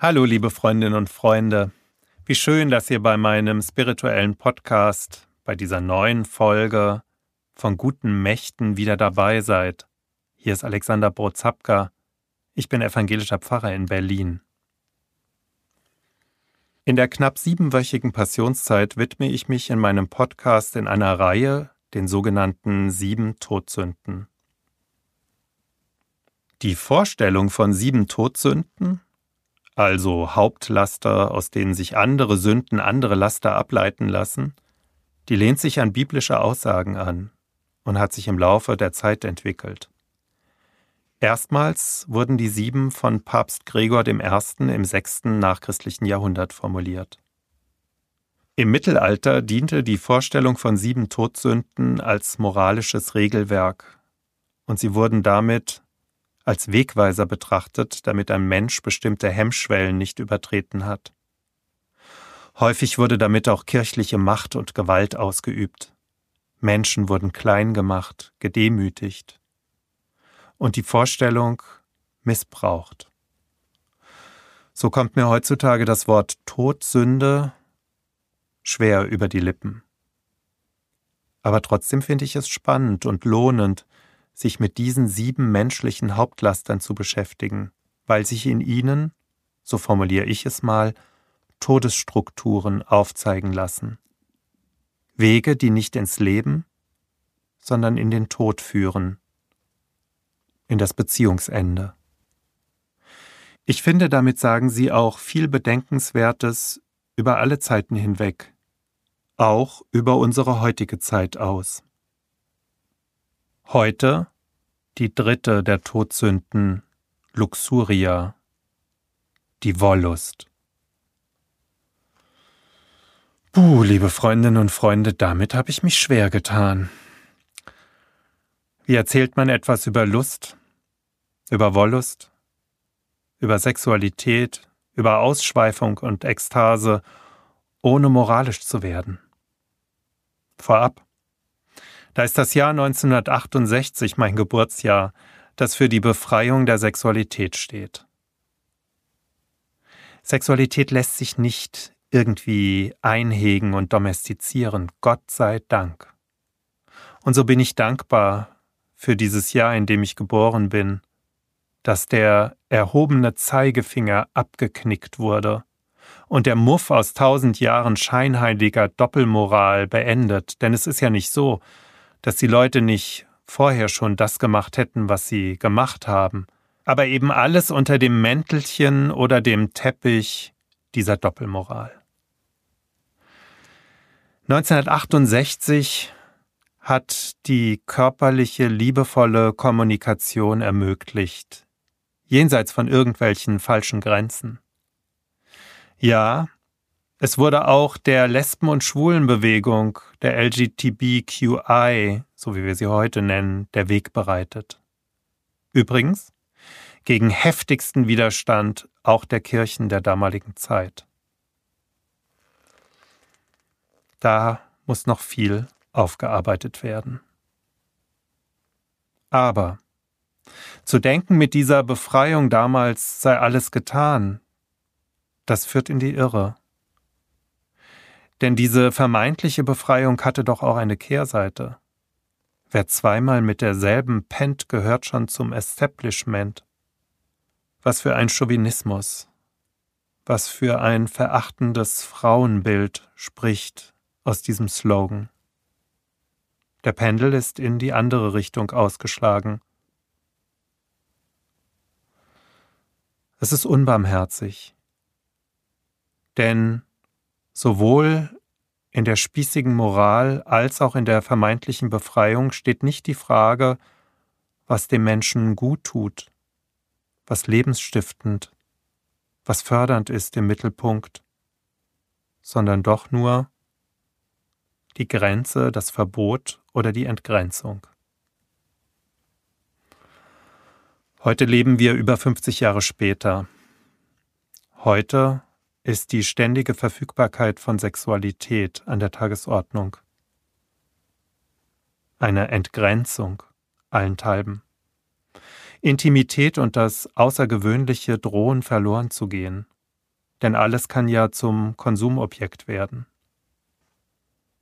Hallo, liebe Freundinnen und Freunde. Wie schön, dass ihr bei meinem spirituellen Podcast, bei dieser neuen Folge von guten Mächten wieder dabei seid. Hier ist Alexander Brozapka. Ich bin evangelischer Pfarrer in Berlin. In der knapp siebenwöchigen Passionszeit widme ich mich in meinem Podcast in einer Reihe den sogenannten sieben Todsünden. Die Vorstellung von sieben Todsünden also Hauptlaster, aus denen sich andere Sünden, andere Laster ableiten lassen, die lehnt sich an biblische Aussagen an und hat sich im Laufe der Zeit entwickelt. Erstmals wurden die sieben von Papst Gregor I. im sechsten nachchristlichen Jahrhundert formuliert. Im Mittelalter diente die Vorstellung von sieben Todsünden als moralisches Regelwerk, und sie wurden damit als Wegweiser betrachtet, damit ein Mensch bestimmte Hemmschwellen nicht übertreten hat. Häufig wurde damit auch kirchliche Macht und Gewalt ausgeübt. Menschen wurden klein gemacht, gedemütigt und die Vorstellung missbraucht. So kommt mir heutzutage das Wort Todsünde schwer über die Lippen. Aber trotzdem finde ich es spannend und lohnend, sich mit diesen sieben menschlichen Hauptlastern zu beschäftigen, weil sich in ihnen, so formuliere ich es mal, Todesstrukturen aufzeigen lassen. Wege, die nicht ins Leben, sondern in den Tod führen, in das Beziehungsende. Ich finde, damit sagen Sie auch viel Bedenkenswertes über alle Zeiten hinweg, auch über unsere heutige Zeit aus. Heute die dritte der Todsünden, Luxuria, die Wollust. Puh, liebe Freundinnen und Freunde, damit habe ich mich schwer getan. Wie erzählt man etwas über Lust, über Wollust, über Sexualität, über Ausschweifung und Ekstase, ohne moralisch zu werden? Vorab. Da ist das Jahr 1968 mein Geburtsjahr, das für die Befreiung der Sexualität steht. Sexualität lässt sich nicht irgendwie einhegen und domestizieren, Gott sei Dank. Und so bin ich dankbar für dieses Jahr, in dem ich geboren bin, dass der erhobene Zeigefinger abgeknickt wurde und der Muff aus tausend Jahren scheinheiliger Doppelmoral beendet, denn es ist ja nicht so, dass die Leute nicht vorher schon das gemacht hätten, was sie gemacht haben, aber eben alles unter dem Mäntelchen oder dem Teppich dieser Doppelmoral. 1968 hat die körperliche, liebevolle Kommunikation ermöglicht, jenseits von irgendwelchen falschen Grenzen. Ja, es wurde auch der Lesben- und Schwulenbewegung, der LGTBQI, so wie wir sie heute nennen, der Weg bereitet. Übrigens, gegen heftigsten Widerstand auch der Kirchen der damaligen Zeit. Da muss noch viel aufgearbeitet werden. Aber zu denken, mit dieser Befreiung damals sei alles getan, das führt in die Irre. Denn diese vermeintliche Befreiung hatte doch auch eine Kehrseite. Wer zweimal mit derselben pennt, gehört schon zum Establishment. Was für ein Chauvinismus, was für ein verachtendes Frauenbild spricht aus diesem Slogan. Der Pendel ist in die andere Richtung ausgeschlagen. Es ist unbarmherzig, denn Sowohl in der spießigen Moral als auch in der vermeintlichen Befreiung steht nicht die Frage, was dem Menschen gut tut, was lebensstiftend, was fördernd ist im Mittelpunkt, sondern doch nur die Grenze, das Verbot oder die Entgrenzung. Heute leben wir über 50 Jahre später. Heute ist die ständige Verfügbarkeit von Sexualität an der Tagesordnung. Eine Entgrenzung allenthalben. Intimität und das Außergewöhnliche drohen verloren zu gehen, denn alles kann ja zum Konsumobjekt werden.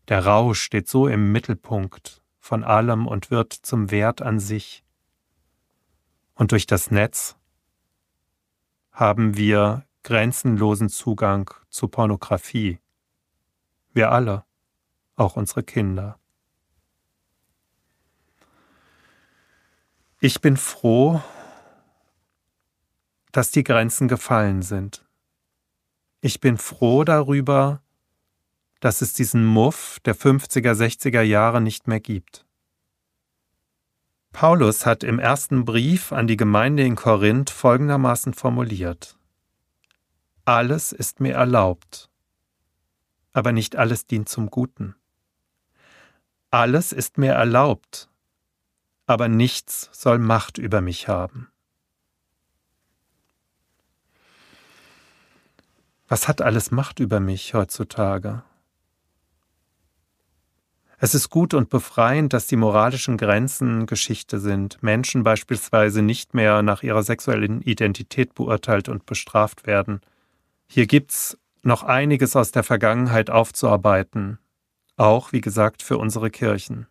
Der Rausch steht so im Mittelpunkt von allem und wird zum Wert an sich. Und durch das Netz haben wir grenzenlosen Zugang zu Pornografie. Wir alle, auch unsere Kinder. Ich bin froh, dass die Grenzen gefallen sind. Ich bin froh darüber, dass es diesen Muff der 50er, 60er Jahre nicht mehr gibt. Paulus hat im ersten Brief an die Gemeinde in Korinth folgendermaßen formuliert. Alles ist mir erlaubt, aber nicht alles dient zum Guten. Alles ist mir erlaubt, aber nichts soll Macht über mich haben. Was hat alles Macht über mich heutzutage? Es ist gut und befreiend, dass die moralischen Grenzen Geschichte sind, Menschen beispielsweise nicht mehr nach ihrer sexuellen Identität beurteilt und bestraft werden. Hier gibt's noch einiges aus der Vergangenheit aufzuarbeiten, auch, wie gesagt, für unsere Kirchen.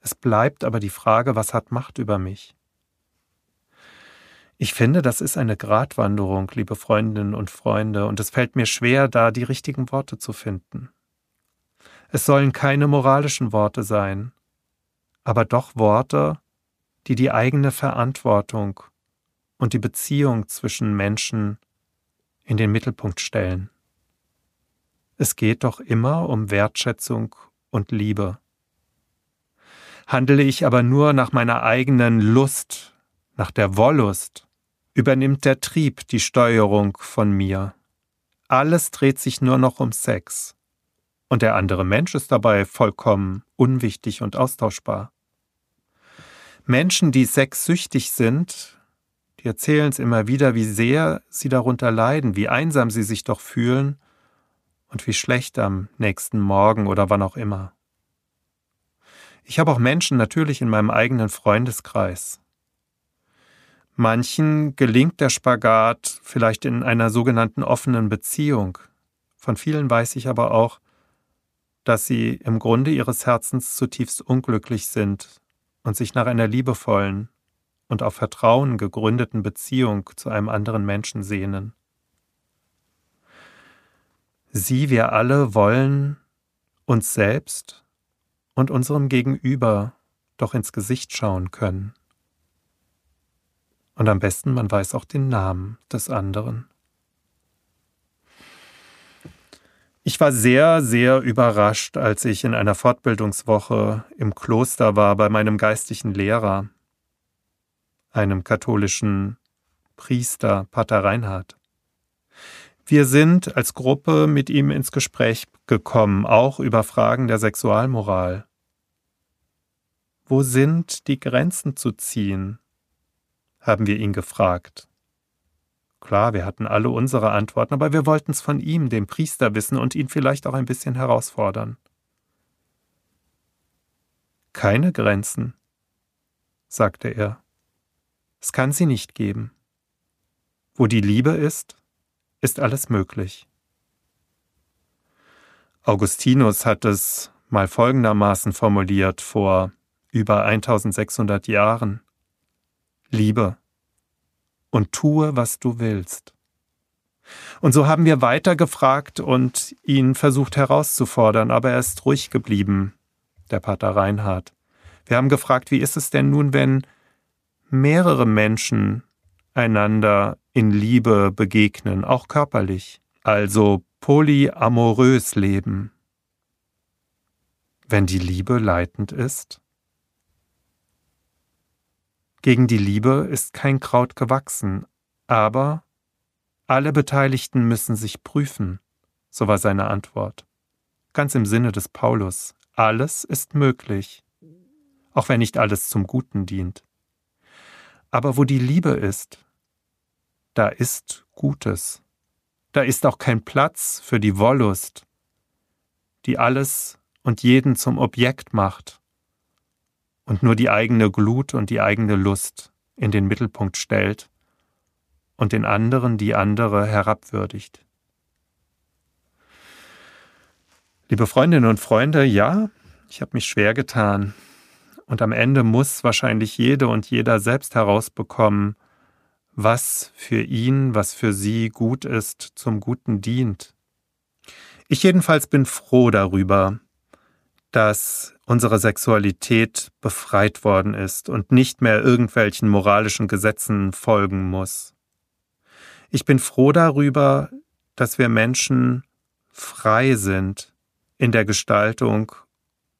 Es bleibt aber die Frage, was hat Macht über mich? Ich finde, das ist eine Gratwanderung, liebe Freundinnen und Freunde, und es fällt mir schwer, da die richtigen Worte zu finden. Es sollen keine moralischen Worte sein, aber doch Worte, die die eigene Verantwortung und die Beziehung zwischen Menschen in den Mittelpunkt stellen. Es geht doch immer um Wertschätzung und Liebe. Handele ich aber nur nach meiner eigenen Lust, nach der Wollust, übernimmt der Trieb die Steuerung von mir. Alles dreht sich nur noch um Sex. Und der andere Mensch ist dabei vollkommen unwichtig und austauschbar. Menschen, die sexsüchtig sind, die erzählen es immer wieder, wie sehr sie darunter leiden, wie einsam sie sich doch fühlen und wie schlecht am nächsten Morgen oder wann auch immer. Ich habe auch Menschen natürlich in meinem eigenen Freundeskreis. Manchen gelingt der Spagat vielleicht in einer sogenannten offenen Beziehung. Von vielen weiß ich aber auch, dass sie im Grunde ihres Herzens zutiefst unglücklich sind und sich nach einer liebevollen und auf Vertrauen gegründeten Beziehung zu einem anderen Menschen sehnen. Sie, wir alle wollen uns selbst und unserem Gegenüber doch ins Gesicht schauen können. Und am besten, man weiß auch den Namen des anderen. Ich war sehr, sehr überrascht, als ich in einer Fortbildungswoche im Kloster war bei meinem geistlichen Lehrer, einem katholischen Priester, Pater Reinhard. Wir sind als Gruppe mit ihm ins Gespräch gekommen, auch über Fragen der Sexualmoral. Wo sind die Grenzen zu ziehen? haben wir ihn gefragt. Klar, wir hatten alle unsere Antworten, aber wir wollten es von ihm, dem Priester, wissen und ihn vielleicht auch ein bisschen herausfordern. Keine Grenzen, sagte er. Es kann sie nicht geben. Wo die Liebe ist, ist alles möglich. Augustinus hat es mal folgendermaßen formuliert vor über 1600 Jahren. Liebe und tue, was du willst. Und so haben wir weiter gefragt und ihn versucht herauszufordern, aber er ist ruhig geblieben, der Pater Reinhard. Wir haben gefragt, wie ist es denn nun, wenn mehrere Menschen einander in Liebe begegnen, auch körperlich, also polyamorös leben? Wenn die Liebe leitend ist? Gegen die Liebe ist kein Kraut gewachsen, aber alle Beteiligten müssen sich prüfen, so war seine Antwort. Ganz im Sinne des Paulus, alles ist möglich, auch wenn nicht alles zum Guten dient. Aber wo die Liebe ist, da ist Gutes. Da ist auch kein Platz für die Wollust, die alles und jeden zum Objekt macht und nur die eigene Glut und die eigene Lust in den Mittelpunkt stellt und den anderen, die andere herabwürdigt. Liebe Freundinnen und Freunde, ja, ich habe mich schwer getan. Und am Ende muss wahrscheinlich jede und jeder selbst herausbekommen, was für ihn, was für sie gut ist, zum Guten dient. Ich jedenfalls bin froh darüber, dass unsere Sexualität befreit worden ist und nicht mehr irgendwelchen moralischen Gesetzen folgen muss. Ich bin froh darüber, dass wir Menschen frei sind in der Gestaltung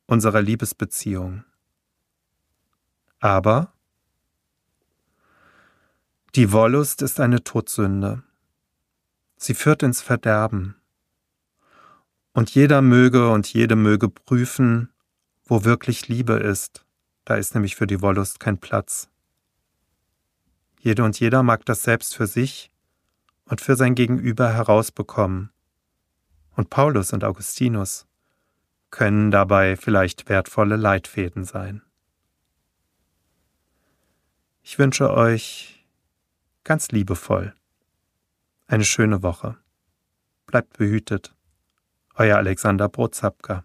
unserer Liebesbeziehung. Aber die Wollust ist eine Todsünde. Sie führt ins Verderben. Und jeder möge und jede möge prüfen, wo wirklich Liebe ist. Da ist nämlich für die Wollust kein Platz. Jede und jeder mag das selbst für sich und für sein Gegenüber herausbekommen. Und Paulus und Augustinus können dabei vielleicht wertvolle Leitfäden sein. Ich wünsche euch ganz liebevoll eine schöne Woche. Bleibt behütet. Euer Alexander Brotzapka.